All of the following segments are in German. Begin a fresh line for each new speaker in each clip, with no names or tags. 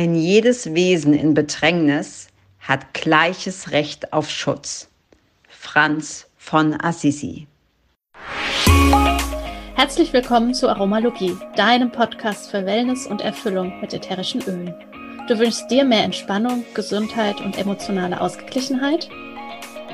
Ein jedes Wesen in Bedrängnis hat gleiches Recht auf Schutz. Franz von Assisi.
Herzlich willkommen zu Aromalogie, deinem Podcast für Wellness und Erfüllung mit ätherischen Ölen. Du wünschst dir mehr Entspannung, Gesundheit und emotionale Ausgeglichenheit?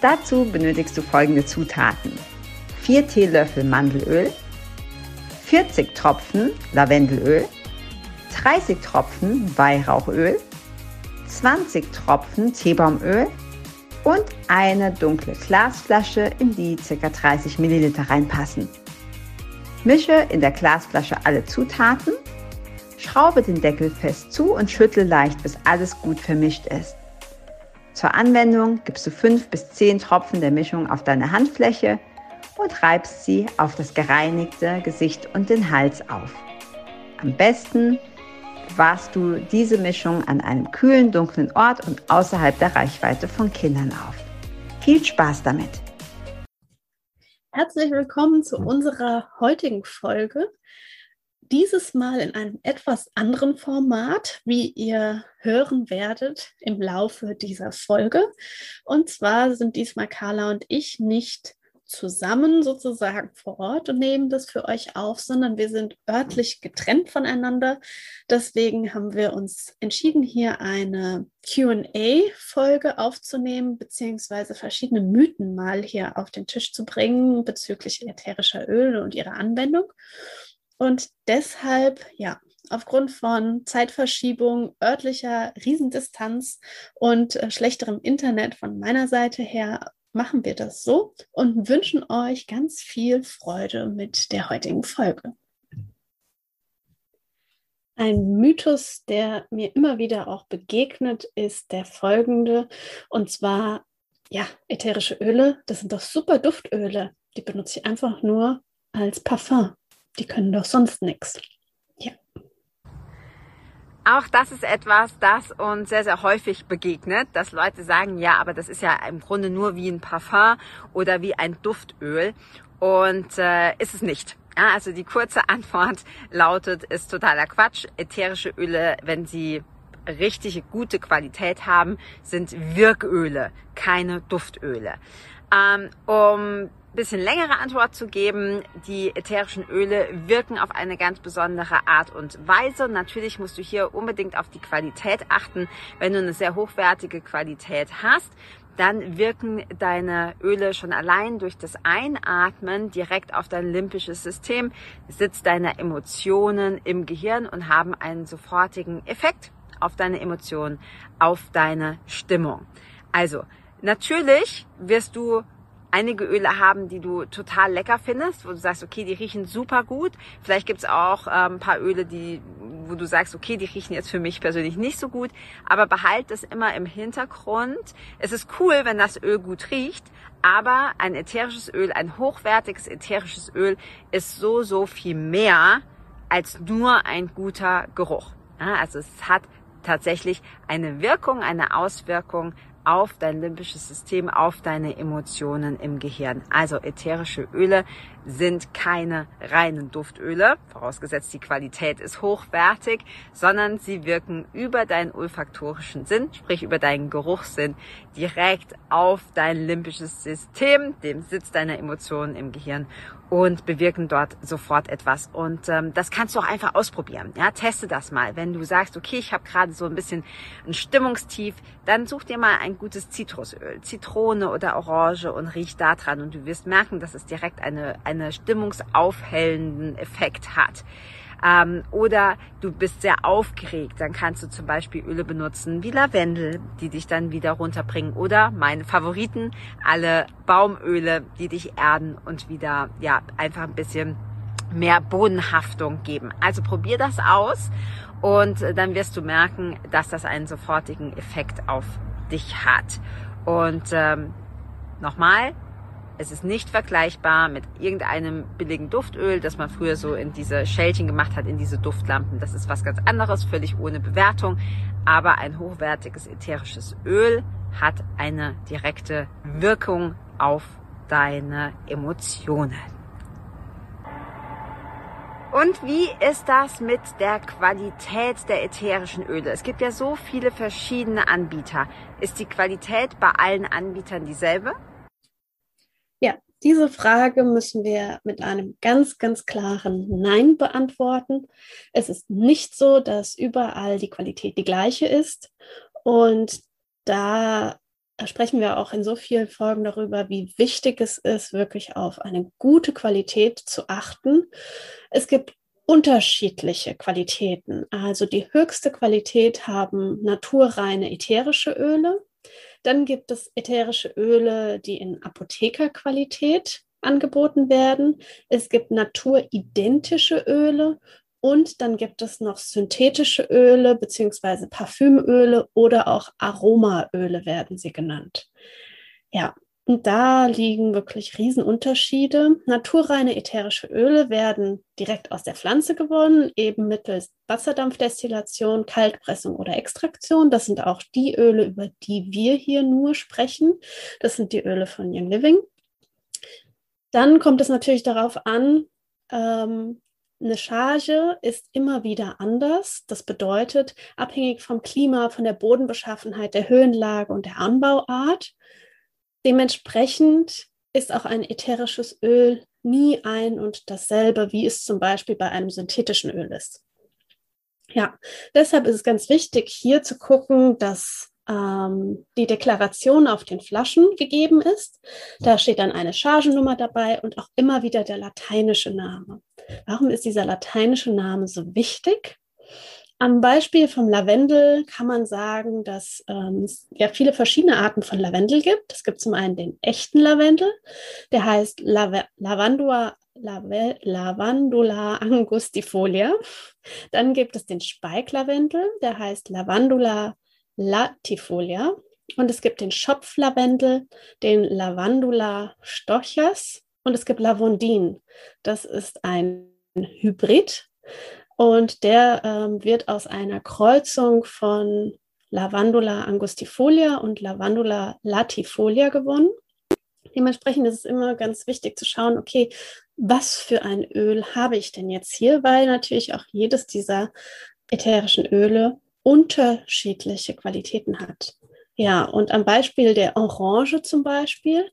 Dazu benötigst du folgende Zutaten. 4 Teelöffel Mandelöl, 40 Tropfen Lavendelöl, 30 Tropfen Weihrauchöl, 20 Tropfen Teebaumöl und eine dunkle Glasflasche, in die ca. 30 ml reinpassen. Mische in der Glasflasche alle Zutaten, schraube den Deckel fest zu und schüttle leicht, bis alles gut vermischt ist. Zur Anwendung gibst du 5 bis 10 Tropfen der Mischung auf deine Handfläche und reibst sie auf das gereinigte Gesicht und den Hals auf. Am besten bewahrst du diese Mischung an einem kühlen, dunklen Ort und außerhalb der Reichweite von Kindern auf. Viel Spaß damit!
Herzlich willkommen zu unserer heutigen Folge. Dieses Mal in einem etwas anderen Format, wie ihr hören werdet im Laufe dieser Folge. Und zwar sind diesmal Carla und ich nicht zusammen sozusagen vor Ort und nehmen das für euch auf, sondern wir sind örtlich getrennt voneinander. Deswegen haben wir uns entschieden, hier eine QA-Folge aufzunehmen, beziehungsweise verschiedene Mythen mal hier auf den Tisch zu bringen bezüglich ätherischer Öle und ihrer Anwendung. Und deshalb, ja, aufgrund von Zeitverschiebung, örtlicher Riesendistanz und äh, schlechterem Internet von meiner Seite her machen wir das so und wünschen euch ganz viel Freude mit der heutigen Folge. Ein Mythos, der mir immer wieder auch begegnet, ist der folgende. Und zwar, ja, ätherische Öle, das sind doch super Duftöle. Die benutze ich einfach nur als Parfum. Die können doch sonst nichts.
Auch das ist etwas, das uns sehr, sehr häufig begegnet, dass Leute sagen, ja, aber das ist ja im Grunde nur wie ein Parfum oder wie ein Duftöl. Und äh, ist es nicht. Ja, also die kurze Antwort lautet, ist totaler Quatsch. Ätherische Öle, wenn sie richtige gute Qualität haben, sind Wirköle, keine Duftöle. Ähm, um bisschen längere Antwort zu geben. Die ätherischen Öle wirken auf eine ganz besondere Art und Weise. Natürlich musst du hier unbedingt auf die Qualität achten. Wenn du eine sehr hochwertige Qualität hast, dann wirken deine Öle schon allein durch das Einatmen direkt auf dein limbisches System, sitzt deine Emotionen im Gehirn und haben einen sofortigen Effekt auf deine Emotionen, auf deine Stimmung. Also, natürlich wirst du einige Öle haben, die du total lecker findest, wo du sagst, okay, die riechen super gut. Vielleicht gibt's auch ähm, ein paar Öle, die, wo du sagst, okay, die riechen jetzt für mich persönlich nicht so gut. Aber behalt das immer im Hintergrund. Es ist cool, wenn das Öl gut riecht, aber ein ätherisches Öl, ein hochwertiges ätherisches Öl ist so, so viel mehr als nur ein guter Geruch. Ja, also es hat tatsächlich eine Wirkung, eine Auswirkung auf dein limbisches System, auf deine Emotionen im Gehirn. Also ätherische Öle sind keine reinen Duftöle, vorausgesetzt die Qualität ist hochwertig, sondern sie wirken über deinen olfaktorischen Sinn, sprich über deinen Geruchssinn, direkt auf dein limbisches System, dem Sitz deiner Emotionen im Gehirn und bewirken dort sofort etwas. Und ähm, das kannst du auch einfach ausprobieren. Ja, teste das mal. Wenn du sagst, okay, ich habe gerade so ein bisschen ein Stimmungstief, dann such dir mal ein gutes Zitrusöl, Zitrone oder Orange und riech da dran und du wirst merken, dass es direkt eine, eine stimmungsaufhellenden Effekt hat. Ähm, oder du bist sehr aufgeregt, dann kannst du zum Beispiel Öle benutzen wie Lavendel, die dich dann wieder runterbringen. Oder meine Favoriten, alle Baumöle, die dich erden und wieder ja einfach ein bisschen mehr Bodenhaftung geben. Also probier das aus und dann wirst du merken, dass das einen sofortigen Effekt auf dich hat. Und ähm, nochmal, es ist nicht vergleichbar mit irgendeinem billigen Duftöl, das man früher so in diese Schälchen gemacht hat, in diese Duftlampen. Das ist was ganz anderes, völlig ohne Bewertung. Aber ein hochwertiges ätherisches Öl hat eine direkte Wirkung auf deine Emotionen. Und wie ist das mit der Qualität der ätherischen Öle? Es gibt ja so viele verschiedene Anbieter. Ist die Qualität bei allen Anbietern dieselbe?
Ja, diese Frage müssen wir mit einem ganz, ganz klaren Nein beantworten. Es ist nicht so, dass überall die Qualität die gleiche ist. Und da sprechen wir auch in so vielen Folgen darüber, wie wichtig es ist, wirklich auf eine gute Qualität zu achten. Es gibt unterschiedliche Qualitäten. Also die höchste Qualität haben naturreine ätherische Öle. Dann gibt es ätherische Öle, die in Apothekerqualität angeboten werden. Es gibt naturidentische Öle und dann gibt es noch synthetische Öle beziehungsweise Parfümöle oder auch Aromaöle werden sie genannt. Ja, und da liegen wirklich Riesenunterschiede. Naturreine ätherische Öle werden direkt aus der Pflanze gewonnen, eben mittels Wasserdampfdestillation, Kaltpressung oder Extraktion. Das sind auch die Öle, über die wir hier nur sprechen. Das sind die Öle von Young Living. Dann kommt es natürlich darauf an, ähm, eine Charge ist immer wieder anders. Das bedeutet, abhängig vom Klima, von der Bodenbeschaffenheit, der Höhenlage und der Anbauart. Dementsprechend ist auch ein ätherisches Öl nie ein und dasselbe, wie es zum Beispiel bei einem synthetischen Öl ist. Ja, deshalb ist es ganz wichtig, hier zu gucken, dass ähm, die Deklaration auf den Flaschen gegeben ist. Da steht dann eine Chargennummer dabei und auch immer wieder der lateinische Name. Warum ist dieser lateinische Name so wichtig? Am Beispiel vom Lavendel kann man sagen, dass ähm, es ja viele verschiedene Arten von Lavendel gibt. Es gibt zum einen den echten Lavendel, der heißt Lave Lavandua, Lave Lavandula angustifolia. Dann gibt es den Speiklavendel, der heißt Lavandula latifolia. Und es gibt den Schopflavendel, den Lavandula stochas. Und es gibt Lavondin. Das ist ein Hybrid. Und der ähm, wird aus einer Kreuzung von Lavandula angustifolia und Lavandula latifolia gewonnen. Dementsprechend ist es immer ganz wichtig zu schauen, okay, was für ein Öl habe ich denn jetzt hier, weil natürlich auch jedes dieser ätherischen Öle unterschiedliche Qualitäten hat. Ja, und am Beispiel der Orange zum Beispiel.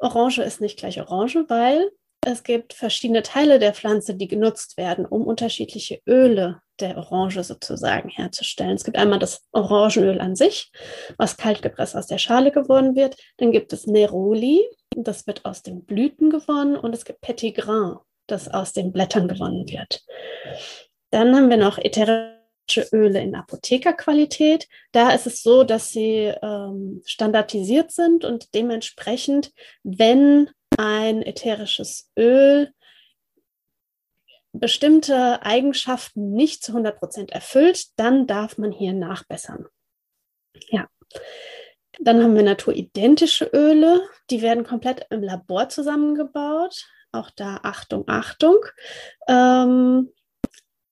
Orange ist nicht gleich Orange, weil es gibt verschiedene Teile der Pflanze, die genutzt werden, um unterschiedliche Öle der Orange sozusagen herzustellen. Es gibt einmal das Orangenöl an sich, was kalt gepresst aus der Schale gewonnen wird. Dann gibt es Neroli, das wird aus den Blüten gewonnen. Und es gibt Petit Grain, das aus den Blättern gewonnen wird. Dann haben wir noch ätherische Öle in Apothekerqualität. Da ist es so, dass sie ähm, standardisiert sind und dementsprechend, wenn ein ätherisches Öl bestimmte Eigenschaften nicht zu 100 Prozent erfüllt, dann darf man hier nachbessern. Ja. Dann haben wir naturidentische Öle, die werden komplett im Labor zusammengebaut. Auch da Achtung, Achtung. Ähm,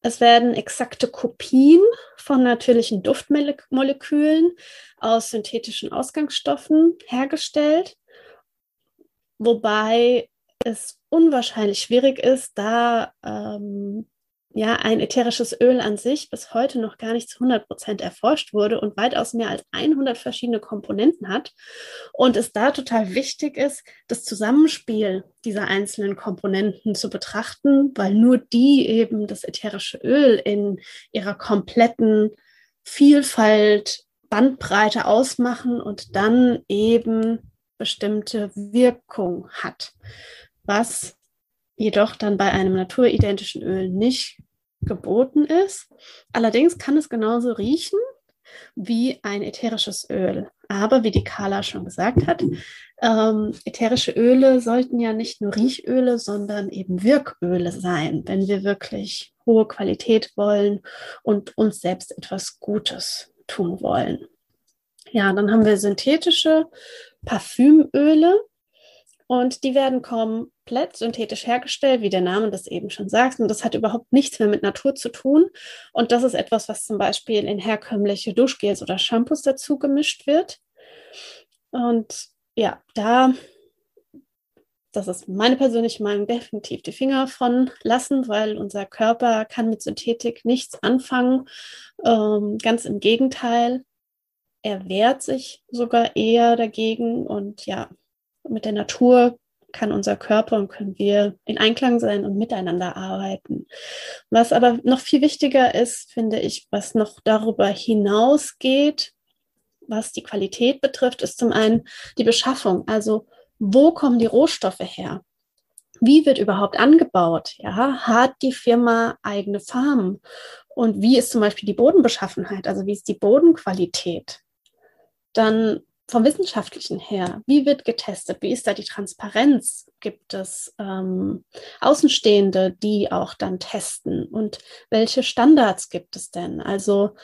es werden exakte Kopien von natürlichen Duftmolekülen aus synthetischen Ausgangsstoffen hergestellt, wobei es unwahrscheinlich schwierig ist, da ähm, ja ein ätherisches Öl an sich bis heute noch gar nicht zu 100 Prozent erforscht wurde und weitaus mehr als 100 verschiedene Komponenten hat und es da total wichtig ist, das Zusammenspiel dieser einzelnen Komponenten zu betrachten, weil nur die eben das ätherische Öl in ihrer kompletten Vielfalt, Bandbreite ausmachen und dann eben bestimmte Wirkung hat, was jedoch dann bei einem naturidentischen Öl nicht geboten ist. Allerdings kann es genauso riechen wie ein ätherisches Öl. Aber wie die Carla schon gesagt hat, ähm, ätherische Öle sollten ja nicht nur Riechöle, sondern eben Wirköle sein, wenn wir wirklich hohe Qualität wollen und uns selbst etwas Gutes tun wollen. Ja, dann haben wir synthetische Parfümöle und die werden komplett synthetisch hergestellt, wie der Name das eben schon sagt. Und das hat überhaupt nichts mehr mit Natur zu tun. Und das ist etwas, was zum Beispiel in herkömmliche Duschgels oder Shampoos dazu gemischt wird. Und ja, da, das ist meine persönliche Meinung, definitiv die Finger von lassen, weil unser Körper kann mit Synthetik nichts anfangen. Ähm, ganz im Gegenteil, er wehrt sich sogar eher dagegen und ja, mit der Natur kann unser Körper und können wir in Einklang sein und miteinander arbeiten. Was aber noch viel wichtiger ist, finde ich, was noch darüber hinausgeht, was die Qualität betrifft, ist zum einen die Beschaffung. Also wo kommen die Rohstoffe her? Wie wird überhaupt angebaut? Ja, hat die Firma eigene Farmen? Und wie ist zum Beispiel die Bodenbeschaffenheit? Also wie ist die Bodenqualität? Dann vom Wissenschaftlichen her, wie wird getestet? Wie ist da die Transparenz? Gibt es ähm, Außenstehende, die auch dann testen? Und welche Standards gibt es denn? Also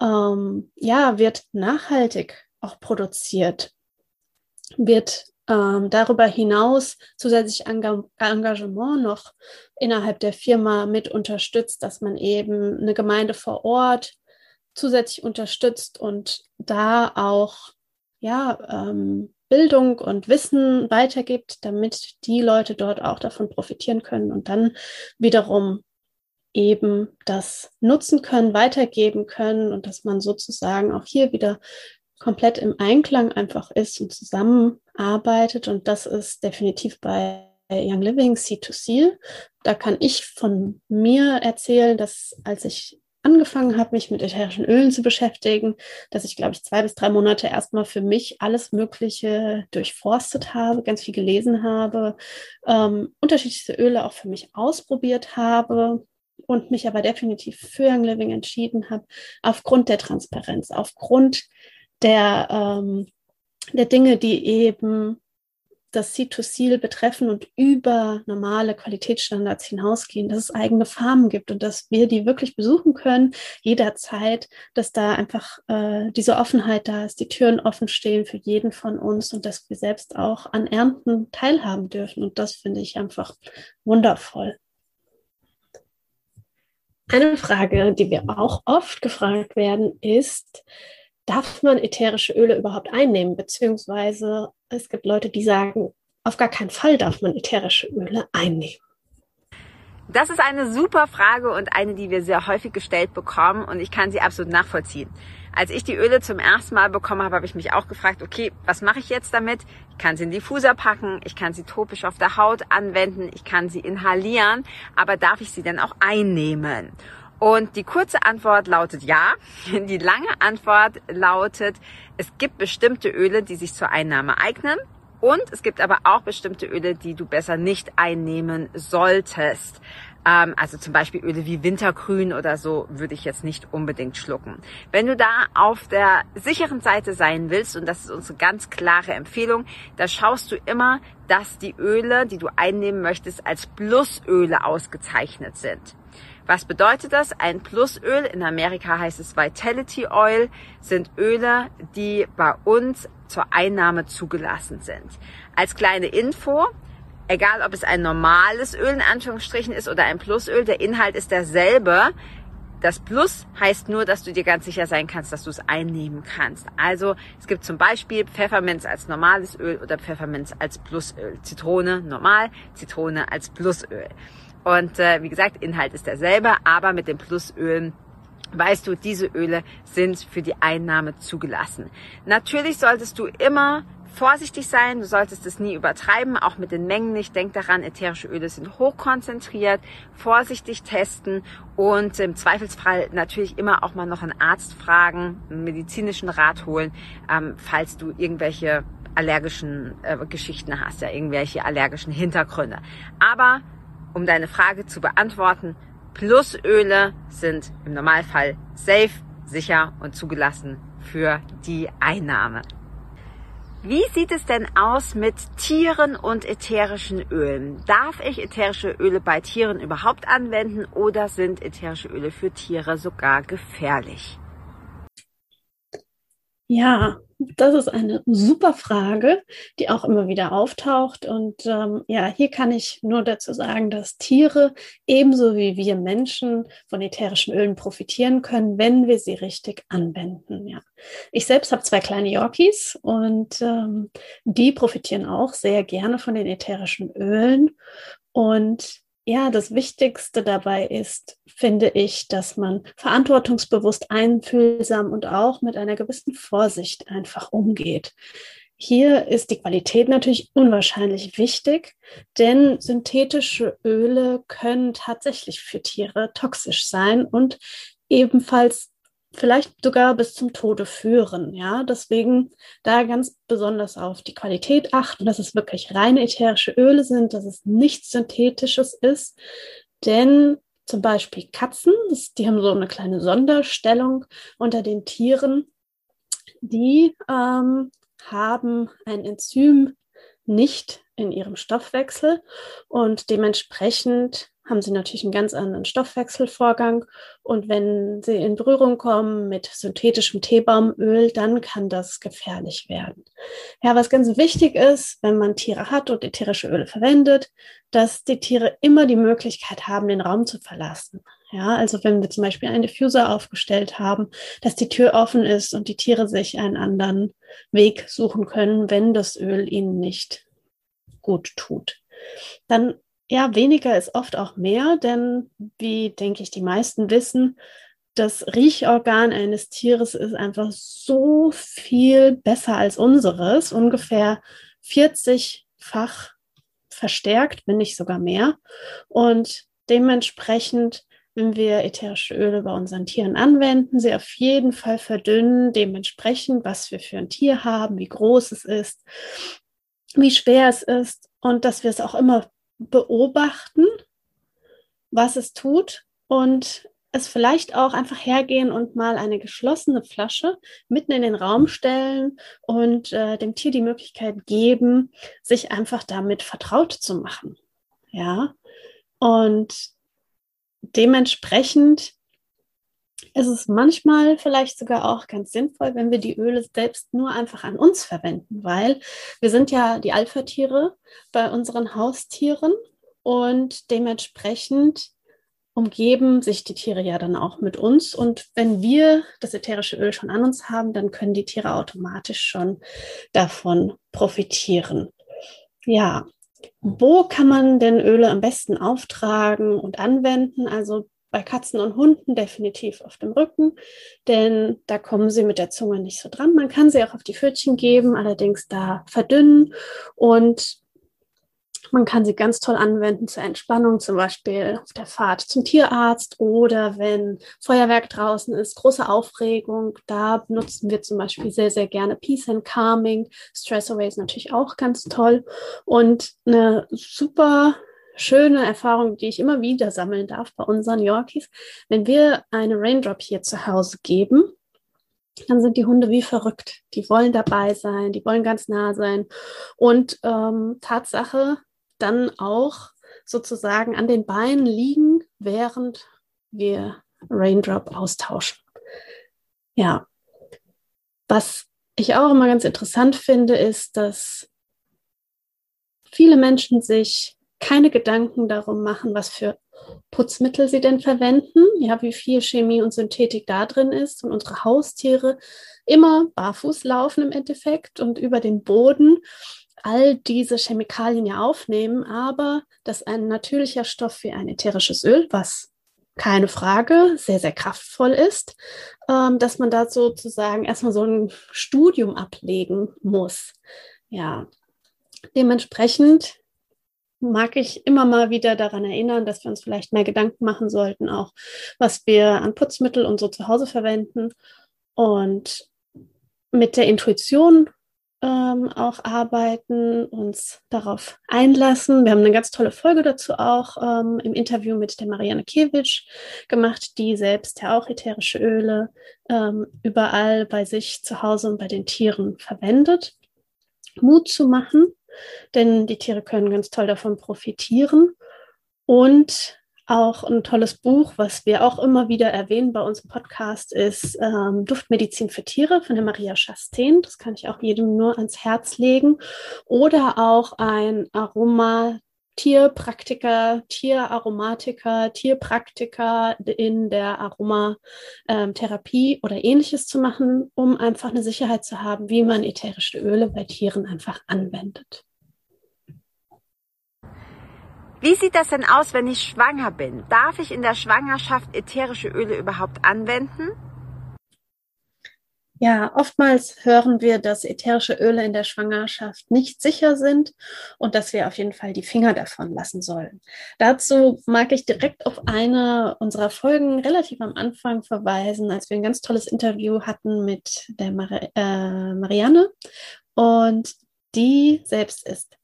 ähm, ja, wird nachhaltig auch produziert? Wird ähm, darüber hinaus zusätzlich Engagement noch innerhalb der Firma mit unterstützt, dass man eben eine Gemeinde vor Ort zusätzlich unterstützt und da auch ja, ähm, Bildung und Wissen weitergibt, damit die Leute dort auch davon profitieren können und dann wiederum eben das nutzen können, weitergeben können und dass man sozusagen auch hier wieder komplett im Einklang einfach ist und zusammenarbeitet. Und das ist definitiv bei Young Living C2C. Da kann ich von mir erzählen, dass als ich angefangen habe, mich mit ätherischen Ölen zu beschäftigen, dass ich, glaube ich, zwei bis drei Monate erstmal für mich alles Mögliche durchforstet habe, ganz viel gelesen habe, ähm, unterschiedlichste Öle auch für mich ausprobiert habe und mich aber definitiv für Young Living entschieden habe, aufgrund der Transparenz, aufgrund der, ähm, der Dinge, die eben das C2C betreffen und über normale Qualitätsstandards hinausgehen, dass es eigene Farmen gibt und dass wir die wirklich besuchen können, jederzeit, dass da einfach äh, diese Offenheit da ist, die Türen offen stehen für jeden von uns und dass wir selbst auch an Ernten teilhaben dürfen. Und das finde ich einfach wundervoll. Eine Frage, die wir auch oft gefragt werden, ist, darf man ätherische Öle überhaupt einnehmen? Beziehungsweise es gibt Leute, die sagen, auf gar keinen Fall darf man ätherische Öle einnehmen.
Das ist eine super Frage und eine, die wir sehr häufig gestellt bekommen und ich kann sie absolut nachvollziehen. Als ich die Öle zum ersten Mal bekommen habe, habe ich mich auch gefragt, okay, was mache ich jetzt damit? Ich kann sie in Diffuser packen, ich kann sie topisch auf der Haut anwenden, ich kann sie inhalieren, aber darf ich sie denn auch einnehmen? Und die kurze Antwort lautet ja. Die lange Antwort lautet, es gibt bestimmte Öle, die sich zur Einnahme eignen. Und es gibt aber auch bestimmte Öle, die du besser nicht einnehmen solltest. Ähm, also zum Beispiel Öle wie Wintergrün oder so würde ich jetzt nicht unbedingt schlucken. Wenn du da auf der sicheren Seite sein willst, und das ist unsere ganz klare Empfehlung, da schaust du immer, dass die Öle, die du einnehmen möchtest, als Plusöle ausgezeichnet sind. Was bedeutet das? Ein Plusöl, in Amerika heißt es Vitality Oil, sind Öle, die bei uns zur Einnahme zugelassen sind. Als kleine Info, egal ob es ein normales Öl in Anführungsstrichen ist oder ein Plusöl, der Inhalt ist derselbe. Das Plus heißt nur, dass du dir ganz sicher sein kannst, dass du es einnehmen kannst. Also es gibt zum Beispiel Pfefferminz als normales Öl oder Pfefferminz als Plusöl. Zitrone normal, Zitrone als Plusöl. Und äh, wie gesagt, Inhalt ist derselbe, aber mit den Plusölen weißt du, diese Öle sind für die Einnahme zugelassen. Natürlich solltest du immer vorsichtig sein, du solltest es nie übertreiben, auch mit den Mengen nicht. Denk daran, ätherische Öle sind hochkonzentriert, vorsichtig testen und im Zweifelsfall natürlich immer auch mal noch einen Arzt fragen, einen medizinischen Rat holen, ähm, falls du irgendwelche allergischen äh, Geschichten hast, ja, irgendwelche allergischen Hintergründe. Aber um deine Frage zu beantworten, Plusöle sind im Normalfall safe, sicher und zugelassen für die Einnahme. Wie sieht es denn aus mit Tieren und ätherischen Ölen? Darf ich ätherische Öle bei Tieren überhaupt anwenden oder sind ätherische Öle für Tiere sogar gefährlich?
Ja, das ist eine super Frage, die auch immer wieder auftaucht. Und ähm, ja, hier kann ich nur dazu sagen, dass Tiere ebenso wie wir Menschen von ätherischen Ölen profitieren können, wenn wir sie richtig anwenden. Ja. Ich selbst habe zwei kleine Yorkies und ähm, die profitieren auch sehr gerne von den ätherischen Ölen. Und ja, das Wichtigste dabei ist, finde ich, dass man verantwortungsbewusst, einfühlsam und auch mit einer gewissen Vorsicht einfach umgeht. Hier ist die Qualität natürlich unwahrscheinlich wichtig, denn synthetische Öle können tatsächlich für Tiere toxisch sein und ebenfalls vielleicht sogar bis zum Tode führen. Ja, deswegen da ganz besonders auf die Qualität achten, dass es wirklich reine ätherische Öle sind, dass es nichts Synthetisches ist. Denn zum Beispiel Katzen, die haben so eine kleine Sonderstellung unter den Tieren, die ähm, haben ein Enzym nicht in ihrem Stoffwechsel und dementsprechend haben sie natürlich einen ganz anderen Stoffwechselvorgang. Und wenn sie in Berührung kommen mit synthetischem Teebaumöl, dann kann das gefährlich werden. Ja, was ganz wichtig ist, wenn man Tiere hat und ätherische Öle verwendet, dass die Tiere immer die Möglichkeit haben, den Raum zu verlassen. Ja, also wenn wir zum Beispiel einen Diffuser aufgestellt haben, dass die Tür offen ist und die Tiere sich einen anderen Weg suchen können, wenn das Öl ihnen nicht gut tut. Dann ja, weniger ist oft auch mehr, denn wie denke ich, die meisten wissen, das Riechorgan eines Tieres ist einfach so viel besser als unseres, ungefähr 40-fach verstärkt, wenn nicht sogar mehr. Und dementsprechend, wenn wir ätherische Öle bei unseren Tieren anwenden, sie auf jeden Fall verdünnen, dementsprechend, was wir für ein Tier haben, wie groß es ist, wie schwer es ist und dass wir es auch immer beobachten, was es tut und es vielleicht auch einfach hergehen und mal eine geschlossene Flasche mitten in den Raum stellen und äh, dem Tier die Möglichkeit geben, sich einfach damit vertraut zu machen. Ja, und dementsprechend ist es manchmal vielleicht sogar auch ganz sinnvoll, wenn wir die Öle selbst nur einfach an uns verwenden, weil wir sind ja die Alpha-Tiere bei unseren Haustieren und dementsprechend umgeben sich die Tiere ja dann auch mit uns. Und wenn wir das ätherische Öl schon an uns haben, dann können die Tiere automatisch schon davon profitieren. Ja, wo kann man denn Öle am besten auftragen und anwenden? Also bei Katzen und Hunden definitiv auf dem Rücken, denn da kommen sie mit der Zunge nicht so dran. Man kann sie auch auf die Pfötchen geben, allerdings da verdünnen und man kann sie ganz toll anwenden zur Entspannung, zum Beispiel auf der Fahrt zum Tierarzt oder wenn Feuerwerk draußen ist, große Aufregung. Da benutzen wir zum Beispiel sehr, sehr gerne Peace and Calming. Stress Away ist natürlich auch ganz toll. Und eine super schöne Erfahrung, die ich immer wieder sammeln darf bei unseren Yorkies. Wenn wir eine Raindrop hier zu Hause geben, dann sind die Hunde wie verrückt. Die wollen dabei sein, die wollen ganz nah sein. Und ähm, Tatsache, dann auch sozusagen an den Beinen liegen, während wir Raindrop austauschen. Ja, was ich auch immer ganz interessant finde, ist, dass viele Menschen sich keine Gedanken darum machen, was für Putzmittel sie denn verwenden, ja, wie viel Chemie und Synthetik da drin ist und unsere Haustiere immer barfuß laufen im Endeffekt und über den Boden all diese Chemikalien ja aufnehmen, aber dass ein natürlicher Stoff wie ein ätherisches Öl, was keine Frage sehr, sehr kraftvoll ist, ähm, dass man da sozusagen erstmal so ein Studium ablegen muss. Ja, dementsprechend mag ich immer mal wieder daran erinnern, dass wir uns vielleicht mehr Gedanken machen sollten, auch was wir an Putzmittel und so zu Hause verwenden und mit der Intuition ähm, auch arbeiten, uns darauf einlassen. Wir haben eine ganz tolle Folge dazu auch ähm, im Interview mit der Marianne Kiewicz gemacht, die selbst ja auch ätherische Öle ähm, überall bei sich zu Hause und bei den Tieren verwendet. Mut zu machen, denn die Tiere können ganz toll davon profitieren. Und auch ein tolles Buch, was wir auch immer wieder erwähnen bei uns im Podcast, ist ähm, Duftmedizin für Tiere von der Maria Chastain. Das kann ich auch jedem nur ans Herz legen. Oder auch ein Aroma. Tierpraktiker, Tieraromatiker, Tierpraktiker in der Aromatherapie oder ähnliches zu machen, um einfach eine Sicherheit zu haben, wie man ätherische Öle bei Tieren einfach anwendet.
Wie sieht das denn aus, wenn ich schwanger bin? Darf ich in der Schwangerschaft ätherische Öle überhaupt anwenden?
Ja, oftmals hören wir, dass ätherische Öle in der Schwangerschaft nicht sicher sind und dass wir auf jeden Fall die Finger davon lassen sollen. Dazu mag ich direkt auf eine unserer Folgen relativ am Anfang verweisen, als wir ein ganz tolles Interview hatten mit der Mar äh, Marianne und die selbst ist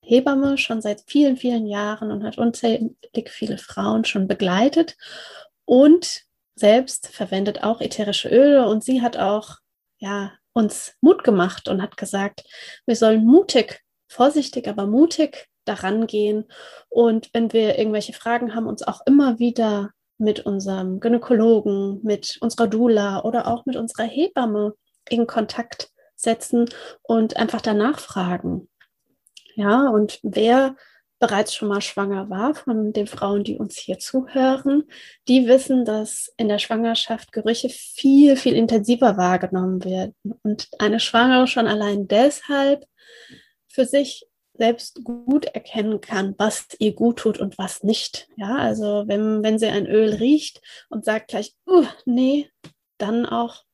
Hebamme schon seit vielen, vielen Jahren und hat unzählig viele Frauen schon begleitet und selbst verwendet auch ätherische Öle und sie hat auch ja uns Mut gemacht und hat gesagt, wir sollen mutig, vorsichtig, aber mutig daran gehen und wenn wir irgendwelche Fragen haben, uns auch immer wieder mit unserem Gynäkologen, mit unserer Dula oder auch mit unserer Hebamme in Kontakt setzen und einfach danach fragen. Ja, und wer bereits schon mal schwanger war, von den Frauen, die uns hier zuhören, die wissen, dass in der Schwangerschaft Gerüche viel, viel intensiver wahrgenommen werden. Und eine Schwangere schon allein deshalb für sich selbst gut erkennen kann, was ihr gut tut und was nicht. Ja, also wenn, wenn sie ein Öl riecht und sagt gleich, uh, nee, dann auch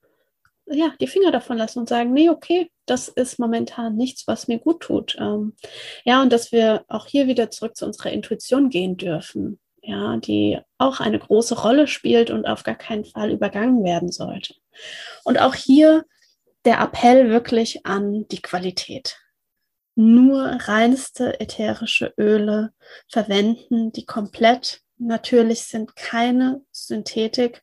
ja, die Finger davon lassen und sagen, nee, okay, das ist momentan nichts, was mir gut tut. Ähm, ja, und dass wir auch hier wieder zurück zu unserer Intuition gehen dürfen, ja, die auch eine große Rolle spielt und auf gar keinen Fall übergangen werden sollte. Und auch hier der Appell wirklich an die Qualität. Nur reinste ätherische Öle verwenden, die komplett natürlich sind, keine Synthetik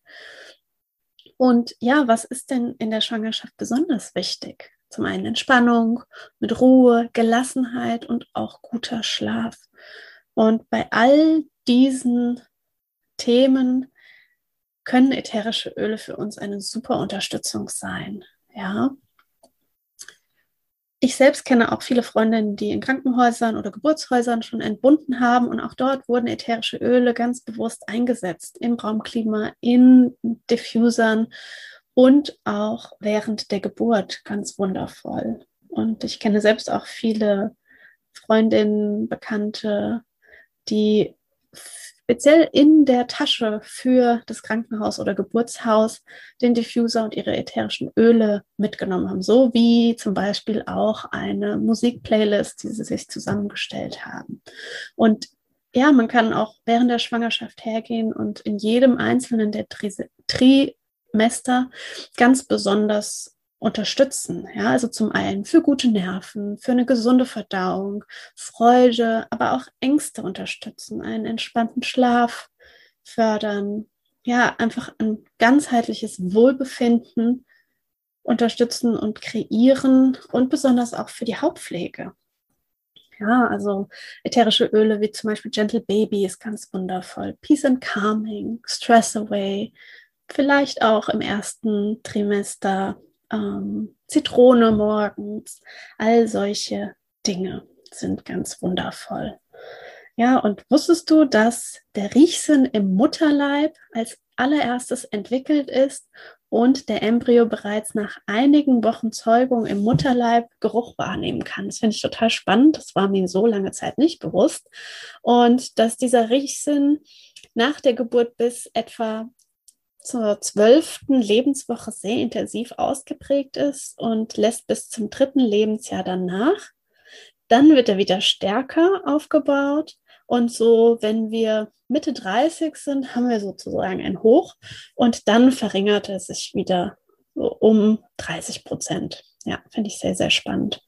und ja, was ist denn in der Schwangerschaft besonders wichtig? Zum einen Entspannung, mit Ruhe, Gelassenheit und auch guter Schlaf. Und bei all diesen Themen können ätherische Öle für uns eine super Unterstützung sein. Ja, ich selbst kenne auch viele Freundinnen, die in Krankenhäusern oder Geburtshäusern schon entbunden haben und auch dort wurden ätherische Öle ganz bewusst eingesetzt im Raumklima, in Diffusern und auch während der Geburt ganz wundervoll. Und ich kenne selbst auch viele Freundinnen, Bekannte, die speziell in der Tasche für das Krankenhaus oder Geburtshaus den Diffuser und ihre ätherischen Öle mitgenommen haben, so wie zum Beispiel auch eine Musikplaylist, die sie sich zusammengestellt haben. Und ja, man kann auch während der Schwangerschaft hergehen und in jedem einzelnen der Trimester ganz besonders unterstützen. Ja, also zum einen für gute Nerven, für eine gesunde Verdauung, Freude, aber auch Ängste unterstützen, einen entspannten Schlaf fördern. Ja, einfach ein ganzheitliches Wohlbefinden unterstützen und kreieren und besonders auch für die Hautpflege. Ja, also ätherische Öle wie zum Beispiel Gentle Baby ist ganz wundervoll. Peace and Calming, Stress Away, vielleicht auch im ersten Trimester ähm, Zitrone morgens, all solche Dinge sind ganz wundervoll. Ja, und wusstest du, dass der Riechsinn im Mutterleib als allererstes entwickelt ist und der Embryo bereits nach einigen Wochen Zeugung im Mutterleib Geruch wahrnehmen kann? Das finde ich total spannend. Das war mir so lange Zeit nicht bewusst. Und dass dieser Riechsinn nach der Geburt bis etwa zur zwölften Lebenswoche sehr intensiv ausgeprägt ist und lässt bis zum dritten Lebensjahr danach. Dann wird er wieder stärker aufgebaut. Und so, wenn wir Mitte 30 sind, haben wir sozusagen ein Hoch und dann verringert er sich wieder um 30 Prozent. Ja, finde ich sehr, sehr spannend.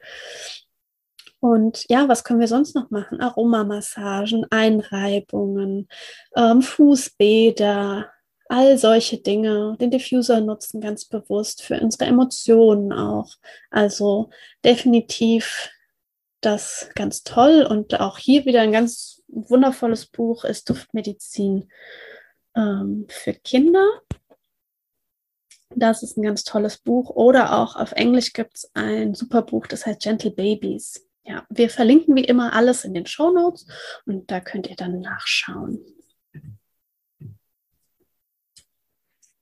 Und ja, was können wir sonst noch machen? Aromamassagen, Einreibungen, ähm, Fußbäder, all solche Dinge. Den Diffuser nutzen ganz bewusst für unsere Emotionen auch. Also definitiv das ganz toll. Und auch hier wieder ein ganz wundervolles Buch ist Duftmedizin ähm, für Kinder. Das ist ein ganz tolles Buch. Oder auch auf Englisch gibt es ein super Buch, das heißt Gentle Babies. Ja, wir verlinken wie immer alles in den Show Notes und da könnt ihr dann nachschauen.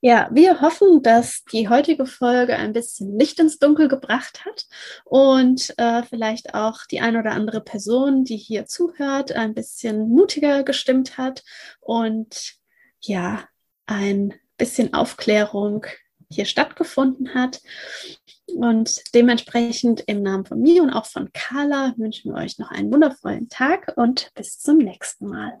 Ja, wir hoffen, dass die heutige Folge ein bisschen Licht ins Dunkel gebracht hat und äh, vielleicht auch die ein oder andere Person, die hier zuhört, ein bisschen mutiger gestimmt hat und ja, ein bisschen Aufklärung hier stattgefunden hat. Und dementsprechend im Namen von mir und auch von Carla wünschen wir euch noch einen wundervollen Tag und bis zum nächsten Mal.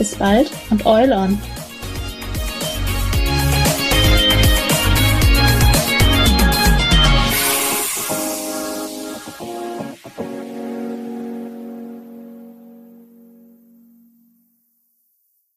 Bis bald und Oil on!